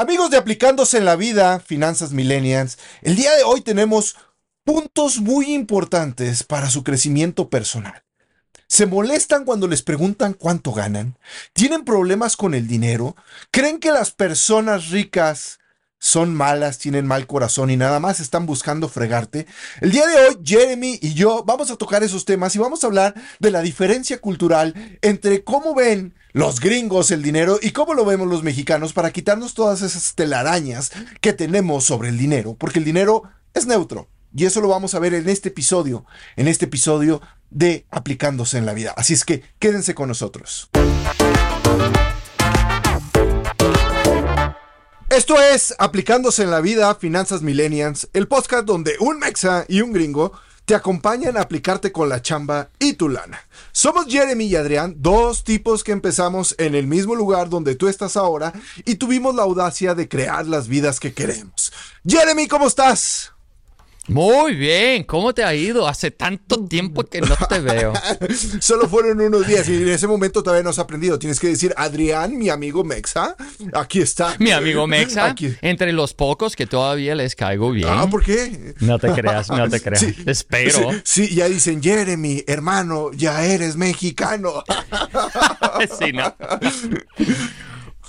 Amigos de Aplicándose en la Vida, Finanzas Millennials, el día de hoy tenemos puntos muy importantes para su crecimiento personal. ¿Se molestan cuando les preguntan cuánto ganan? ¿Tienen problemas con el dinero? ¿Creen que las personas ricas son malas, tienen mal corazón y nada más están buscando fregarte. El día de hoy, Jeremy y yo vamos a tocar esos temas y vamos a hablar de la diferencia cultural entre cómo ven los gringos el dinero y cómo lo vemos los mexicanos para quitarnos todas esas telarañas que tenemos sobre el dinero, porque el dinero es neutro. Y eso lo vamos a ver en este episodio, en este episodio de Aplicándose en la Vida. Así es que quédense con nosotros. Esto es Aplicándose en la Vida, Finanzas Millennials, el podcast donde un mexa y un gringo te acompañan a aplicarte con la chamba y tu lana. Somos Jeremy y Adrián, dos tipos que empezamos en el mismo lugar donde tú estás ahora y tuvimos la audacia de crear las vidas que queremos. Jeremy, ¿cómo estás? Muy bien, ¿cómo te ha ido? Hace tanto tiempo que no te veo. Solo fueron unos días y en ese momento todavía no has aprendido. Tienes que decir, Adrián, mi amigo Mexa, aquí está. Mi amigo Mexa, entre los pocos que todavía les caigo bien. Ah, ¿por qué? No te creas, no te creas. Espero. Sí, sí, ya dicen, Jeremy, hermano, ya eres mexicano. sí, ¿no?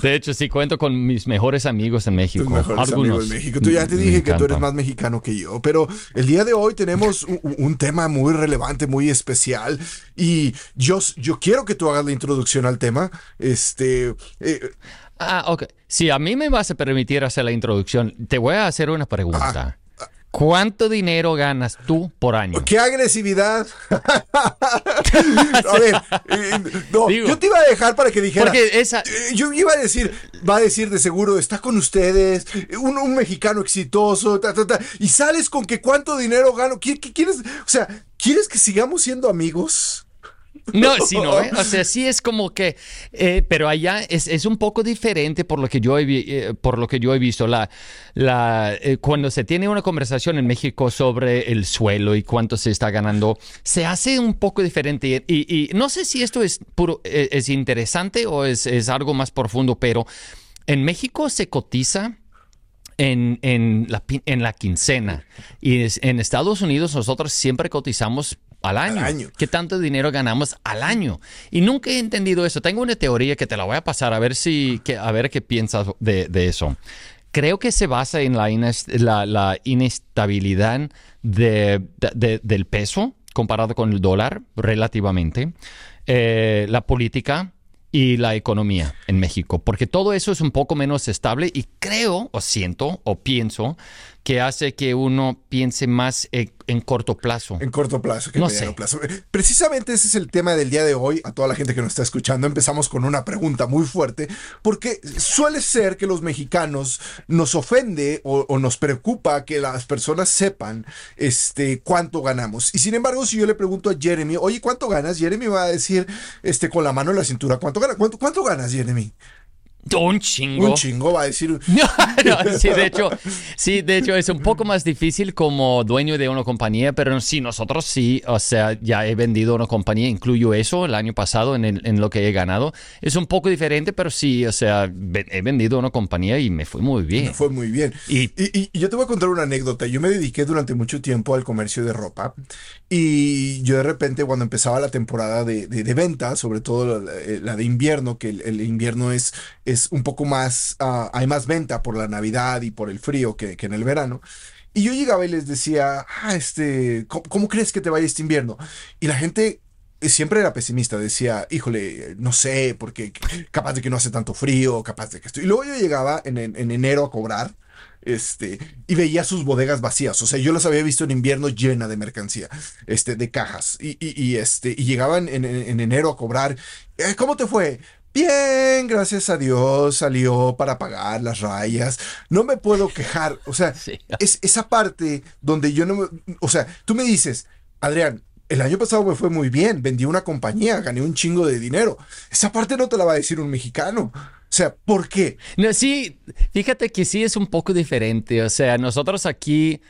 De hecho, sí cuento con mis mejores amigos en México. Tus mejores amigos en México. Tú ya te dije que tú eres más mexicano que yo, pero el día de hoy tenemos un, tema muy relevante, muy especial y yo, yo quiero que tú hagas la introducción al tema. Este. Eh, ah, ok. Si a mí me vas a permitir hacer la introducción, te voy a hacer una pregunta. ¿Cuánto dinero ganas tú por año? ¡Qué agresividad! a ver, eh, yo te iba a dejar para que dijera. Porque esa... Eh, yo iba a decir, va a decir de seguro, está con ustedes, un, un mexicano exitoso, y sales con que cuánto dinero gano. ¿Qué, qué quieres? O sea, ¿quieres que sigamos siendo amigos? No, sí, no, ¿eh? o sea, sí es como que, eh, pero allá es, un poco diferente por lo que yo he, eh, por lo que yo he visto. La, la, cuando se tiene una conversación en México sobre el suelo y cuánto se está ganando, se hace un poco diferente. Y, no sé si esto es, es interesante o es, algo más profundo, pero en México se cotiza. En, en, la, en la quincena. Y en Estados Unidos nosotros siempre cotizamos al año. ¿Qué tanto dinero ganamos al año? Y nunca he entendido eso. Tengo una teoría que te la voy a pasar a ver si, a ver qué piensas de, eso. Creo que se basa en la, la, inestabilidad del peso comparado con el dólar relativamente, eh, la política y la economía en México, porque todo eso es un poco menos estable y creo o siento o pienso que hace que uno piense más en, corto plazo. En corto plazo que en mediano plazo. Precisamente ese es el tema del día de hoy. A toda la gente que nos está escuchando, empezamos con una pregunta muy fuerte, porque suele ser que los mexicanos nos ofende o, nos preocupa que las personas sepan este, cuánto ganamos. Y sin embargo, si yo le pregunto a Jeremy, oye, ¿cuánto ganas? Jeremy va a decir este, con la mano en la cintura, ¿cuánto, gana? ¿Cuánto, cuánto ganas, Jeremy? Un chingo. Un chingo va a decir. sí, de hecho, sí, de hecho es un poco más difícil como dueño de una compañía, pero sí, nosotros sí, o sea, ya he vendido una compañía, incluyo eso el año pasado en, en lo que he ganado. Es un poco diferente, pero sí, o sea, he vendido una compañía y me fue muy bien. Me fue muy bien. Y, y, yo te voy a contar una anécdota. Yo me dediqué durante mucho tiempo al comercio de ropa y yo de repente cuando empezaba la temporada de, de, venta, sobre todo la, de invierno, que el, invierno es es un poco más, ah, hay más venta por la Navidad y por el frío que, en el verano. Y yo llegaba y les decía, ah, este, ¿cómo, crees que te vaya este invierno? Y la gente siempre era pesimista, decía, híjole, no sé, porque capaz de que no hace tanto frío, capaz de que estoy. Y luego yo llegaba en, enero a cobrar. Este, y veía sus bodegas vacías. O sea, yo las había visto en invierno llena de mercancía, este, de cajas. Y, este, y llegaban en, enero a cobrar. Eh, ¿Cómo te fue? Bien, gracias a Dios salió para pagar las rayas. No me puedo quejar. O sea, es esa parte donde yo no me... O sea, tú me dices, Adrián, el año pasado me fue muy bien, vendí una compañía, gané un chingo de dinero. Esa parte no te la va a decir un mexicano. Sea, ¿por qué? No, sí, fíjate que sí es un poco diferente. O sea, nosotros aquí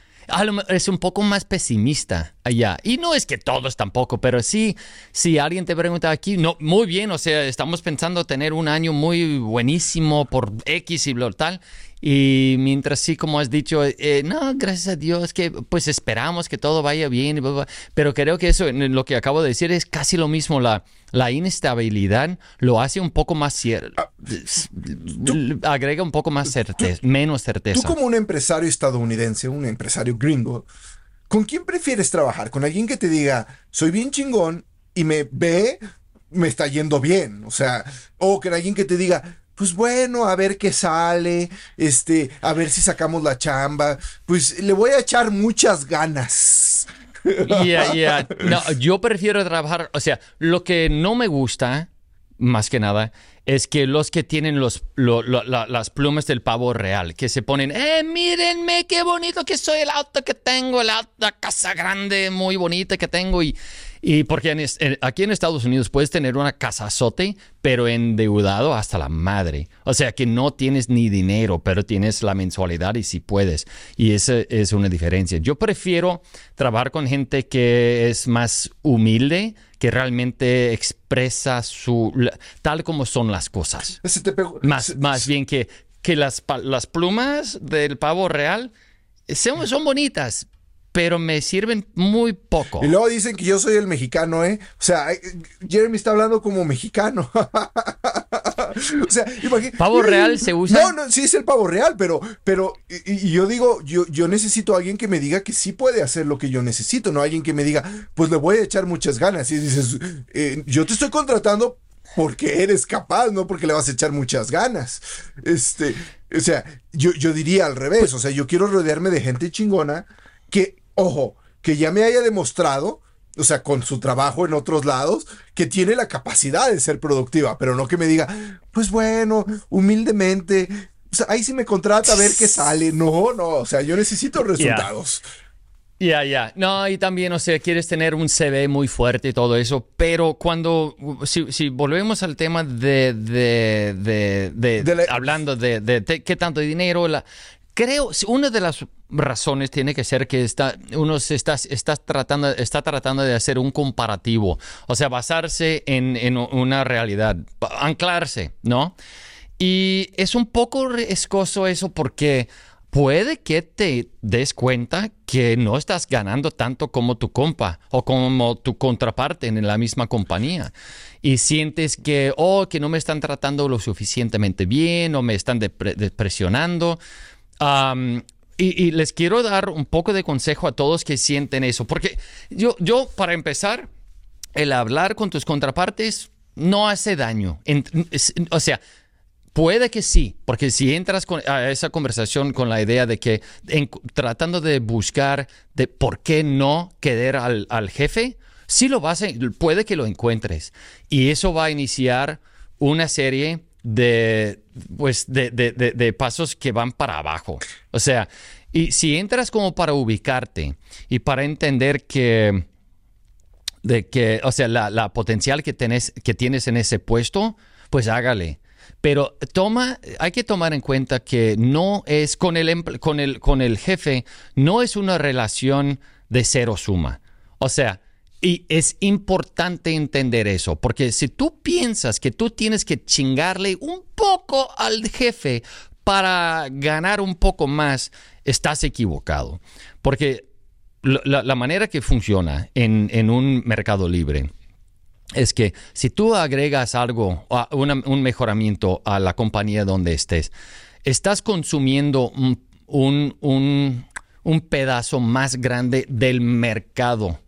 es un poco más pesimista allá. Y no es que todos tampoco, pero sí, si alguien te pregunta aquí, no, muy bien, o sea, estamos pensando tener un año muy buenísimo por X y lo tal. Y mientras sí, como has dicho, eh, no, gracias a Dios, que pues esperamos que todo vaya bien, pero creo que eso, lo que acabo de decir, es casi lo mismo. La, la inestabilidad lo hace un poco más cierto, ah, agrega un poco más certeza, menos certeza. Tú como un empresario estadounidense, un empresario gringo, ¿con quién prefieres trabajar? ¿Con alguien que te diga, soy bien chingón y me ve, me está yendo bien? O sea, o con alguien que te diga, pues bueno, a ver qué sale, este, a ver si sacamos la chamba, pues le voy a echar muchas ganas. Yeah, yeah. No, yo prefiero trabajar, o sea, lo que no me gusta, más que nada, es que los que tienen los, las plumas del pavo real, que se ponen, eh, mírenme qué bonito que soy, el auto que tengo, la casa grande, muy bonita que tengo, y y porque aquí en Estados Unidos puedes tener una casa casazote, pero endeudado hasta la madre. O sea que no tienes ni dinero, pero tienes la mensualidad y si puedes. Y esa es una diferencia. Yo prefiero trabajar con gente que es más humilde, que realmente expresa su tal como son las cosas. más, más bien que, que las, las plumas del pavo real son, son bonitas, pero me sirven muy poco. Y luego dicen que yo soy el mexicano, ¿eh? O sea, Jeremy está hablando como mexicano. o sea, imagínate. ¿Pavo real se usa? No, no, sí es el pavo real, pero, pero, y, yo digo, yo, yo necesito a alguien que me diga que sí puede hacer lo que yo necesito, no alguien que me diga, pues le voy a echar muchas ganas. Y dices, eh, yo te estoy contratando porque eres capaz, no porque le vas a echar muchas ganas. Este, o sea, yo, yo diría al revés, o sea, yo quiero rodearme de gente chingona que ojo, que ya me haya demostrado, o sea, con su trabajo en otros lados, que tiene la capacidad de ser productiva, pero no que me diga, pues bueno, humildemente, o sea, ahí sí me contrata a ver qué sale. No, no, o sea, yo necesito resultados. Ya, ya. No, y también, o sea, quieres tener un CV muy fuerte y todo eso, pero cuando, si, volvemos al tema de, de, de, hablando de, qué tanto dinero, la, creo, una de las razones tiene que ser que está, uno se está, tratando, está tratando de hacer un comparativo, o sea, basarse en, en una realidad, anclarse, ¿no? Y es un poco escoso eso porque puede que te des cuenta que no estás ganando tanto como tu compa o como tu contraparte en la misma compañía. Y sientes que, oh, que no me están tratando lo suficientemente bien o me están depresionando y, les quiero dar un poco de consejo a todos que sienten eso, porque yo, yo para empezar, el hablar con tus contrapartes no hace daño. o sea, puede que sí, porque si entras a esa conversación con la idea de que tratando de buscar de por qué no querer al, al jefe, sí lo vas a, puede que lo encuentres. Y eso va a iniciar una serie de, pues, de, pasos que van para abajo. O sea, y si entras como para ubicarte y para entender que, de que o sea, la, potencial que, tenés, que tienes en ese puesto, pues hágale. Pero toma, hay que tomar en cuenta que no es con el, con el, con el jefe, no es una relación de cero suma. O sea, y es importante entender eso, porque si tú piensas que tú tienes que chingarle un poco al jefe para ganar un poco más, estás equivocado. Porque la, manera que funciona en, un mercado libre es que si tú agregas algo, un mejoramiento a la compañía donde estés, estás consumiendo un, un pedazo más grande del mercado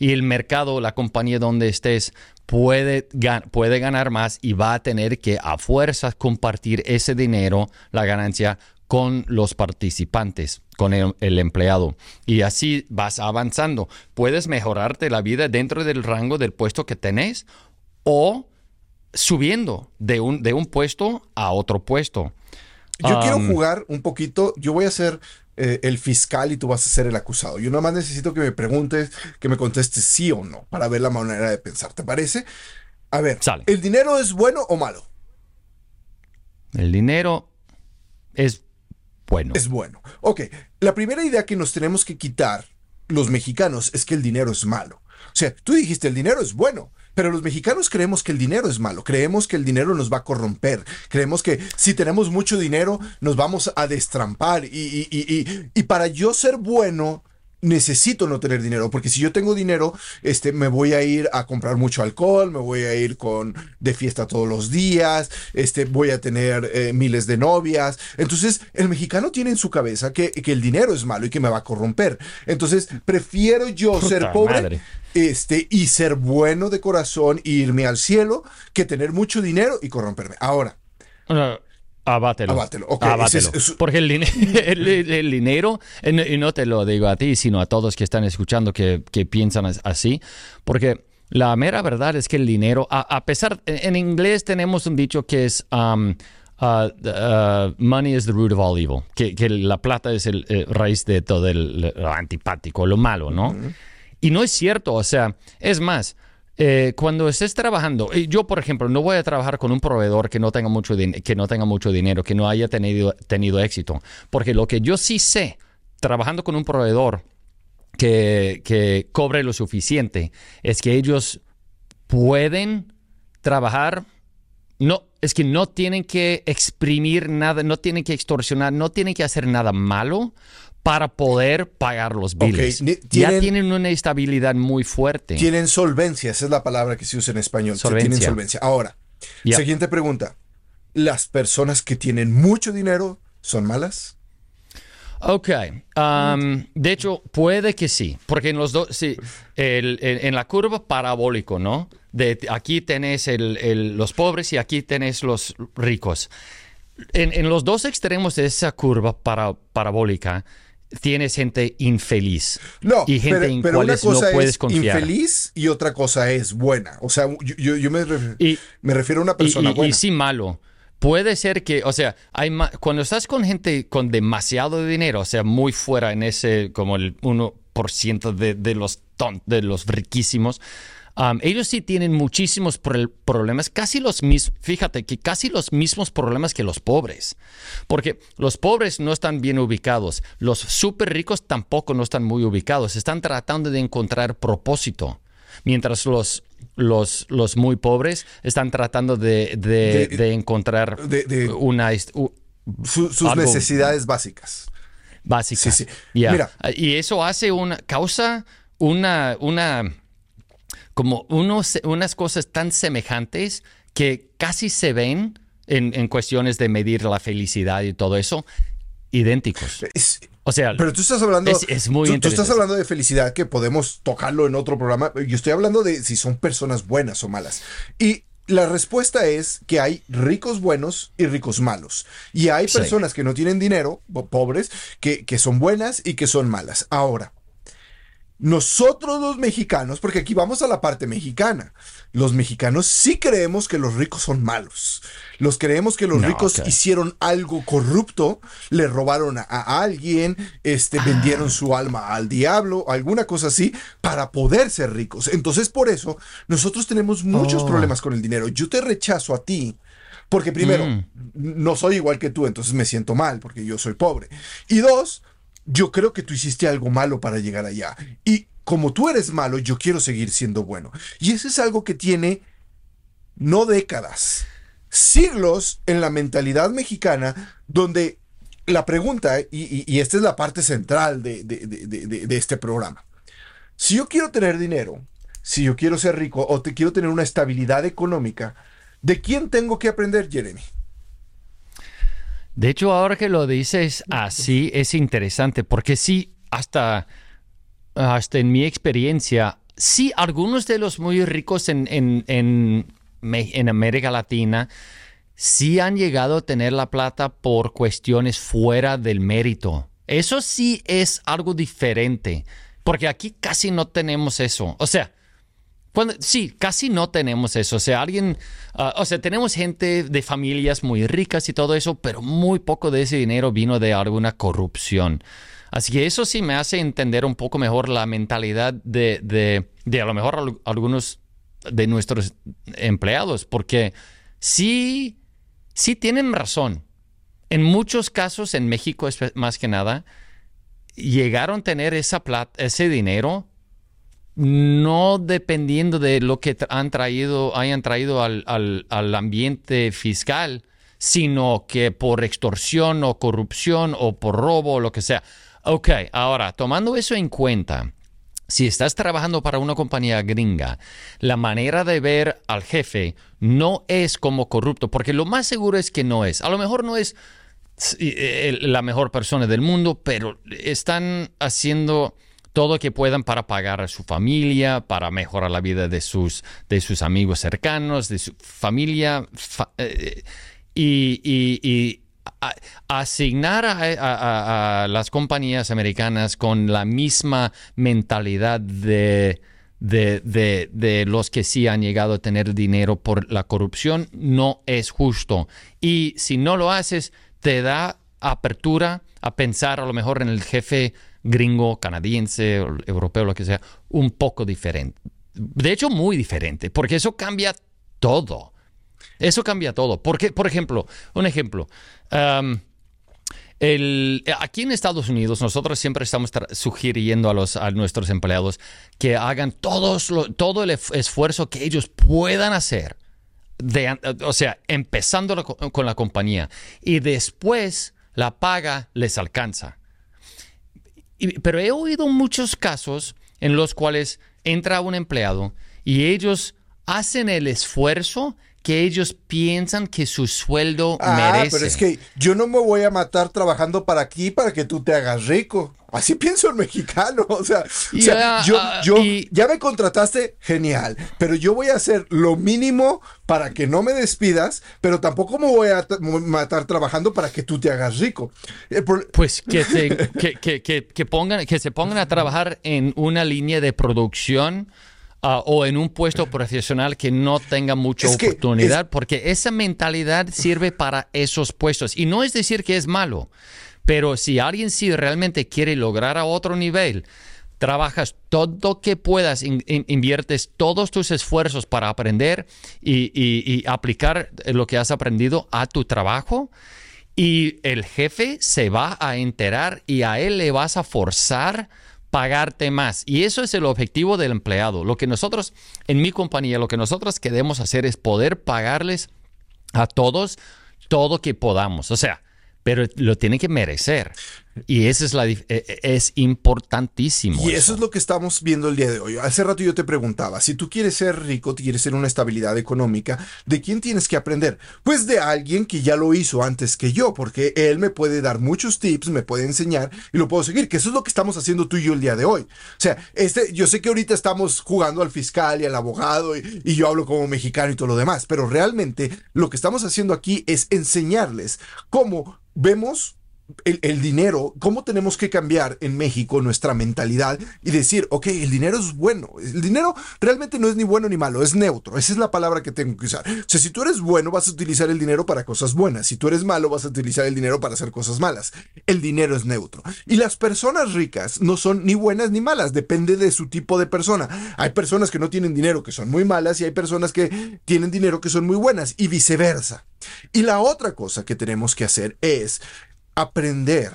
y el mercado, la compañía donde estés, puede, puede ganar más y va a tener que a fuerzas compartir ese dinero, la ganancia, con los participantes, con el, empleado. Y así vas avanzando. Puedes mejorarte la vida dentro del rango del puesto que tenés o subiendo de un, de un puesto a otro puesto. Yo quiero jugar un poquito, yo voy a ser eh, el fiscal y tú vas a ser el acusado. Yo nada más necesito que me preguntes, que me contestes sí o no, para ver la manera de pensar. ¿Te parece? A ver, ¿el dinero es bueno o malo? El dinero es bueno. Es bueno. Ok, la primera idea que nos tenemos que quitar los mexicanos es que el dinero es malo. O sea, tú dijiste el dinero es bueno, pero los mexicanos creemos que el dinero es malo, creemos que el dinero nos va a corromper, creemos que si tenemos mucho dinero nos vamos a destrampar y, y, y, y para yo ser bueno necesito no tener dinero, porque si yo tengo dinero, este, me voy a ir a comprar mucho alcohol, me voy a ir con de fiesta todos los días, este, voy a tener eh, miles de novias. Entonces, el mexicano tiene en su cabeza que, que, el dinero es malo y que me va a corromper. Entonces, prefiero yo ser pobre. Este, y ser bueno de corazón e irme al cielo que tener mucho dinero y corromperme. Ahora, Abátelo. Abátelo. Porque el, el, dinero, y no te lo digo a ti, sino a todos que están escuchando que, que piensan así, porque la mera verdad es que el dinero, a, pesar, en inglés tenemos un dicho que es... Um, uh, uh, money is the root of all evil, que, que la plata es el eh, raíz de todo el, antipático, lo malo, ¿no? Y no es cierto, o sea, es más, eh, cuando estés trabajando, yo por ejemplo no voy a trabajar con un proveedor que no tenga mucho, que no tenga mucho dinero, que no haya tenido, tenido éxito, porque lo que yo sí sé, trabajando con un proveedor que, que cobre lo suficiente, es que ellos pueden trabajar, no, es que no tienen que exprimir nada, no tienen que extorsionar, no tienen que hacer nada malo para poder pagar los biles. ya tienen una estabilidad muy fuerte. Tienen solvencia, esa es la palabra que se usa en español. Tienen solvencia. Ahora, siguiente pregunta. ¿Las personas que tienen mucho dinero son malas? Ok, um, de hecho puede que sí, porque en los dos, sí, en la curva parabólico, ¿no? De aquí tenés los pobres y aquí tenés los ricos. En, los dos extremos de esa curva para, parabólica, tienes gente infeliz. No, y gente pero, en pero una cosa no puedes es confiar. infeliz y otra cosa es buena. O sea, yo, yo, me, me, refiero a una persona buena. Y sí malo. Puede ser que, o sea, hay cuando estás con gente con demasiado dinero, o sea, muy fuera en ese, como el 1% de, de, los ton, de los riquísimos, ellos sí tienen muchísimos problemas, casi los mismos, fíjate que casi los mismos problemas que los pobres, porque los pobres no están bien ubicados, los súper ricos tampoco no están muy ubicados, están tratando de encontrar propósito, mientras los, los, los muy pobres están tratando de, de, encontrar una... sus necesidades básicas. Básicas. Sí, sí. Mira. Y eso hace una causa una, una como unos, unas cosas tan semejantes que casi se ven en, cuestiones de medir la felicidad y todo eso, idénticos. o sea, pero tú estás hablando, es, muy tú, tú, estás hablando de felicidad que podemos tocarlo en otro programa. Yo estoy hablando de si son personas buenas o malas. Y la respuesta es que hay ricos buenos y ricos malos. Y hay personas que no tienen dinero, pobres, que, que son buenas y que son malas. Ahora, nosotros los mexicanos, porque aquí vamos a la parte mexicana, los mexicanos sí creemos que los ricos son malos. Los creemos que los ricos hicieron algo corrupto, le robaron a, alguien, este, ah. vendieron su alma al diablo, alguna cosa así, para poder ser ricos. Entonces, por eso, nosotros tenemos muchos oh. problemas con el dinero. Yo te rechazo a ti. Porque primero, mm. no soy igual que tú, entonces me siento mal porque yo soy pobre. Y dos, yo creo que tú hiciste algo malo para llegar allá. Y como tú eres malo, yo quiero seguir siendo bueno. Y eso es algo que tiene no décadas, siglos en la mentalidad mexicana, donde la pregunta, y, esta es la parte central de, de, este programa, si yo quiero tener dinero, si yo quiero ser rico o te quiero tener una estabilidad económica, ¿de quién tengo que aprender, Jeremy? De hecho, ahora que lo dices así, es interesante, porque sí, hasta, hasta en mi experiencia, sí, algunos de los muy ricos en, en, en, América Latina sí han llegado a tener la plata por cuestiones fuera del mérito. Eso sí es algo diferente, porque aquí casi no tenemos eso. O sea, sí, casi no tenemos eso. O sea, alguien, ah, o sea, tenemos gente de familias muy ricas y todo eso, pero muy poco de ese dinero vino de alguna corrupción. Así que eso sí me hace entender un poco mejor la mentalidad de, de, a lo mejor algunos de nuestros empleados, porque sí, sí tienen razón. En muchos casos, en México más que nada, llegaron a tener esa plata, ese dinero no dependiendo de lo que han traído, hayan traído al, al, ambiente fiscal, sino que por extorsión o corrupción o por robo o lo que sea. Ok, ahora, tomando eso en cuenta, si estás trabajando para una compañía gringa, la manera de ver al jefe no es como corrupto, porque lo más seguro es que no es. A lo mejor no es eh, la mejor persona del mundo, pero están haciendo todo lo que puedan para pagar a su familia, para mejorar la vida de sus, de sus amigos cercanos, de su familia. Eh, y, asignar a, las compañías americanas con la misma mentalidad de, de, los que sí han llegado a tener dinero por la corrupción no es justo. Y si no lo haces, te da apertura a pensar a lo mejor en el jefe gringo, canadiense, europeo, lo que sea, un poco diferente. De hecho, muy diferente, porque eso cambia todo. Eso cambia todo. Porque, por ejemplo, un ejemplo. aquí en Estados Unidos nosotros siempre estamos sugiriendo a, los, a nuestros empleados que hagan todos todo el esfuerzo que ellos puedan hacer, o sea, empezando con la compañía y después la paga les alcanza pero he oído muchos casos en los cuales entra un empleado y ellos hacen el esfuerzo que ellos piensan que su sueldo ah, merece. Pero es que yo no me voy a matar trabajando para aquí para que tú te hagas rico. Así pienso el mexicano. O sea, yo, ah, ya me contrataste, genial. Pero yo voy a hacer lo mínimo para que no me despidas, pero tampoco me voy a matar trabajando para que tú te hagas rico. Pues que se, que, pongan, que se pongan a trabajar en una línea de producción Ah, o en un puesto profesional que no tenga mucha oportunidad, porque esa mentalidad sirve para esos puestos. Y no es decir que es malo, pero si alguien sí realmente quiere lograr a otro nivel, trabajas todo que puedas, inviertes todos tus esfuerzos para aprender y, y, aplicar lo que has aprendido a tu trabajo. Y el jefe se va a enterar y a él le vas a forzar pagarte más. Y eso es el objetivo del empleado. Lo que nosotros, en mi compañía, lo que nosotros queremos hacer es poder pagarles a todos todo que podamos. O sea, pero lo tiene que merecer. Y eso es, la, e, e, es importantísimo. Y eso. es lo que estamos viendo el día de hoy. Hace rato yo te preguntaba, si tú quieres ser rico, quieres ser una estabilidad económica, ¿de quién tienes que aprender? Pues de alguien que ya lo hizo antes que yo, porque él me puede dar muchos tips, me puede enseñar y lo puedo seguir, que eso es lo que estamos haciendo tú y yo el día de hoy. O sea, este, yo sé que ahorita estamos jugando al fiscal y al abogado y, y yo hablo como mexicano y todo lo demás, pero realmente lo que estamos haciendo aquí es enseñarles cómo vemos el, dinero, cómo tenemos que cambiar en México nuestra mentalidad y decir, ok, el dinero es bueno. El dinero realmente no es ni bueno ni malo, es neutro. Esa es la palabra que tengo que usar. O sea, si tú eres bueno, vas a utilizar el dinero para cosas buenas. Si tú eres malo, vas a utilizar el dinero para hacer cosas malas. El dinero es neutro. Y las personas ricas no son ni buenas ni malas, depende de su tipo de persona. Hay personas que no tienen dinero que son muy malas y hay personas que tienen dinero que son muy buenas y viceversa. Y la otra cosa que tenemos que hacer es aprender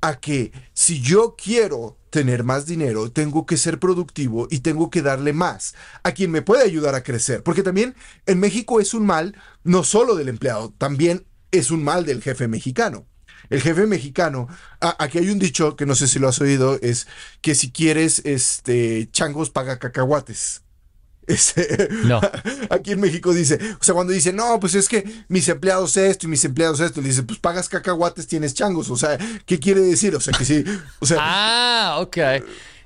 a que si yo quiero tener más dinero, tengo que ser productivo y tengo que darle más a quien me puede ayudar a crecer. Porque también en México es un mal no solo del empleado, también es un mal del jefe mexicano. El jefe mexicano, aquí hay un dicho que no sé si lo has oído, es que si quieres este changos paga cacahuates. Este, no. Aquí en México dice, o sea, cuando dice, no, pues es que mis empleados esto y mis empleados esto, le dice, pues pagas cacahuates, tienes changos. O sea, ¿qué quiere decir? O sea, que sí. O sea, ah, ok.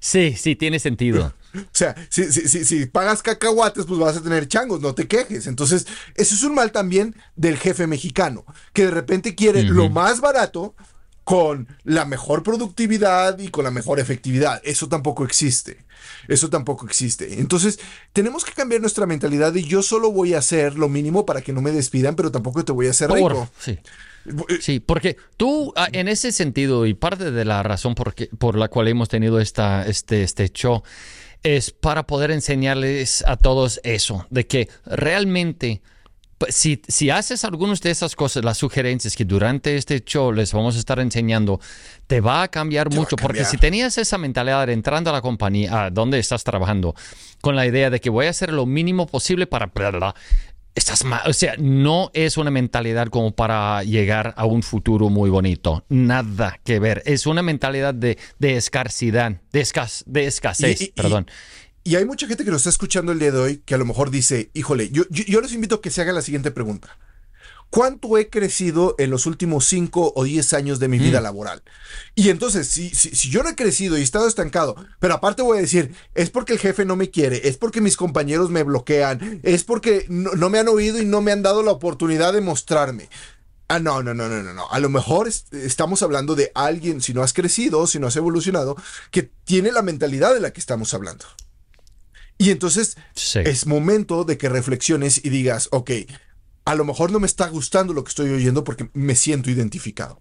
Sí, sí, tiene sentido. O sea, si, si, si, pagas cacahuates, pues vas a tener changos, no te quejes. Entonces, eso es un mal también del jefe mexicano, que de repente quiere lo más barato con la mejor productividad y con la mejor efectividad. Eso tampoco existe. Eso tampoco existe. Entonces, tenemos que cambiar nuestra mentalidad y yo solo voy a hacer lo mínimo para que no me despidan, pero tampoco te voy a hacer rico. Sí. Eh, sí, porque tú, ah, en ese sentido, y parte de la razón por, por la cual hemos tenido esta, este, este show, es para poder enseñarles a todos eso, de que realmente si, si haces algunas de esas cosas, las sugerencias que durante este show les vamos a estar enseñando, te va a cambiar mucho. Porque si tenías esa mentalidad entrando a la compañía, a donde estás trabajando, con la idea de que voy a hacer lo mínimo posible para... Estás mal. O sea, no es una mentalidad como para llegar a un futuro muy bonito. Nada que ver. Es una mentalidad de, de de, de escasez, perdón. Y hay mucha gente que nos está escuchando el día de hoy que a lo mejor dice, híjole, yo, yo, les invito a que se hagan la siguiente pregunta. ¿Cuánto he crecido en los últimos 5 o 10 años de mi vida mm. laboral? Y entonces, si, si, yo no he crecido y he estado estancado, pero aparte voy a decir, es porque el jefe no me quiere, es porque mis compañeros me bloquean, es porque no, no me han oído y no me han dado la oportunidad de mostrarme. Ah, no, no, no, no, no, no. A lo mejor estamos hablando de alguien, si no has crecido, si no has evolucionado, que tiene la mentalidad de la que estamos hablando. Y entonces es momento de que reflexiones y digas, ok, a lo mejor no me está gustando lo que estoy oyendo porque me siento identificado.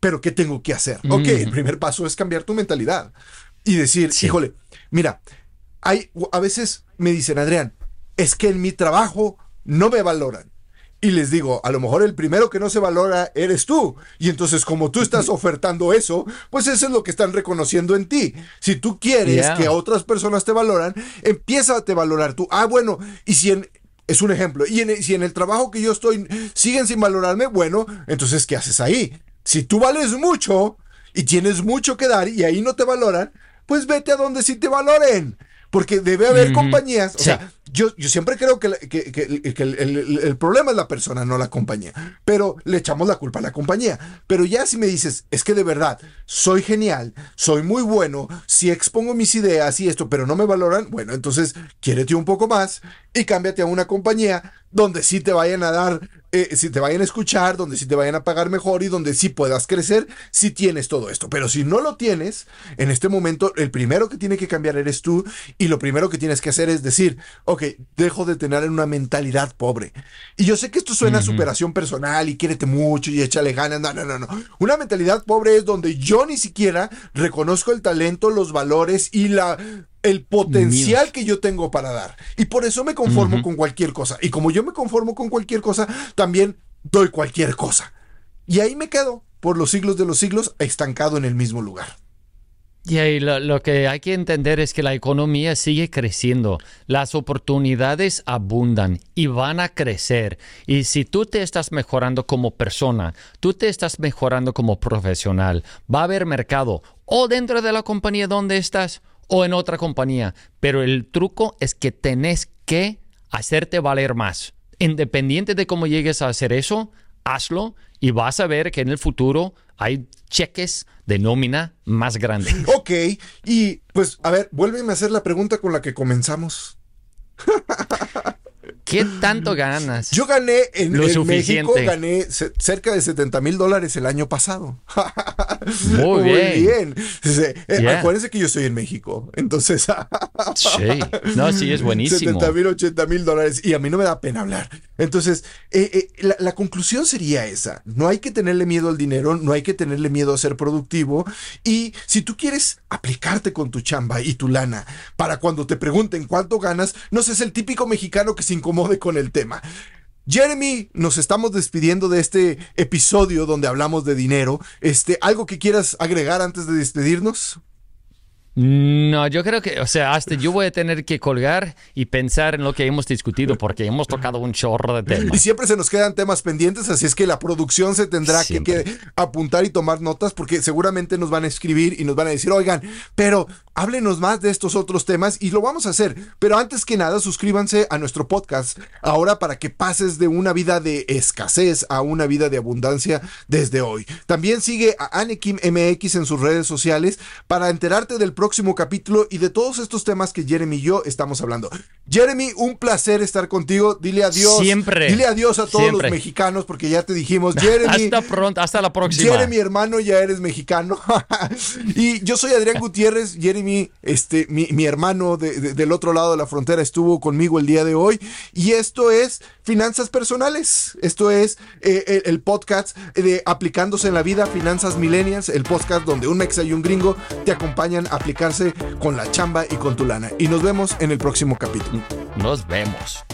Pero ¿qué tengo que hacer? Ok, el primer paso es cambiar tu mentalidad y decir, híjole, mira, hay, a veces me dicen, Adrián, es que en mi trabajo no me valoran. Y les digo, a lo mejor el primero que no se valora eres tú. Y entonces como tú estás ofertando eso, pues eso es lo que están reconociendo en ti. Si tú quieres que otras personas te valoran, empieza a te valorar tú. Ah, bueno, y si en, es un ejemplo, y si en el trabajo que yo estoy siguen sin valorarme, bueno, entonces ¿qué haces ahí? Si tú vales mucho y tienes mucho que dar y ahí no te valoran, pues vete a donde sí te valoren. Porque debe haber compañías, o sea, yo, yo siempre creo que, el, problema es la persona, no la compañía. Pero le echamos la culpa a la compañía. Pero ya si me dices, es que de verdad, soy genial, soy muy bueno, si expongo mis ideas y esto, pero no me valoran, bueno, entonces quiérete un poco más y cámbiate a una compañía donde sí te vayan a dar eh, si te vayan a escuchar, donde sí te vayan a pagar mejor y donde sí puedas crecer si tienes todo esto. Pero si no lo tienes, en este momento el primero que tiene que cambiar eres tú y lo primero que tienes que hacer es decir, ok, dejo de tener una mentalidad pobre. Y yo sé que esto suena a superación personal y quiérete mucho y échale ganas. No, no, no, no. Una mentalidad pobre es donde yo ni siquiera reconozco el talento, los valores y la el potencial que yo tengo para dar. Y por eso me conformo con cualquier cosa. Y como yo me conformo con cualquier cosa, también doy cualquier cosa. Y ahí me quedo por los siglos de los siglos estancado en el mismo lugar. Y ahí lo, que hay que entender es que la economía sigue creciendo, las oportunidades abundan y van a crecer. Y si tú te estás mejorando como persona, tú te estás mejorando como profesional, va a haber mercado o dentro de la compañía donde estás o en otra compañía. Pero el truco es que tenés que hacerte valer más. Independiente de cómo llegues a hacer eso, hazlo y vas a ver que en el futuro hay cheques de nómina más grandes. Ok, y pues a ver, vuélveme a hacer la pregunta con la que comenzamos. ¿Qué tanto ganas? Yo gané en, México, gané cerca de 70 mil dólares el año pasado. Muy, bien. Eh, acuérdense que yo estoy en México. Entonces. sí. No, sí, es buenísimo. 70 mil, 80 mil dólares. Y a mí no me da pena hablar. Entonces, eh, eh, la, la, conclusión sería esa. No hay que tenerle miedo al dinero, no hay que tenerle miedo a ser productivo. Y si tú quieres aplicarte con tu chamba y tu lana para cuando te pregunten cuánto ganas, no seas el típico mexicano que se incomoda con el tema. Jeremy, nos estamos despidiendo de este episodio donde hablamos de dinero. Este, ¿algo que quieras agregar antes de despedirnos? No, yo creo que, o sea, hasta yo voy a tener que colgar y pensar en lo que hemos discutido porque hemos tocado un chorro de temas. Y siempre se nos quedan temas pendientes, así es que la producción se tendrá que, apuntar y tomar notas porque seguramente nos van a escribir y nos van a decir, oigan, pero háblenos más de estos otros temas y lo vamos a hacer. Pero antes que nada, suscríbanse a nuestro podcast ahora para que pases de una vida de escasez a una vida de abundancia desde hoy. También sigue a Anekim MX en sus redes sociales para enterarte del próximo capítulo y de todos estos temas que Jeremy y yo estamos hablando. Jeremy, un placer estar contigo. Dile adiós. Siempre. Dile adiós a todos los mexicanos porque ya te dijimos, Jeremy. hasta pronto, hasta la próxima. Jeremy, hermano, ya eres mexicano. y yo soy Adrián Gutiérrez. Jeremy, este, mi, hermano del otro lado de la frontera estuvo conmigo el día de hoy. Y esto es Finanzas Personales. Esto es eh, el, podcast de Aplicándose en la Vida, Finanzas Millennials, el podcast donde un mexa y un gringo te acompañan a con la chamba y con tu lana. Y nos vemos en el próximo capítulo. Nos vemos.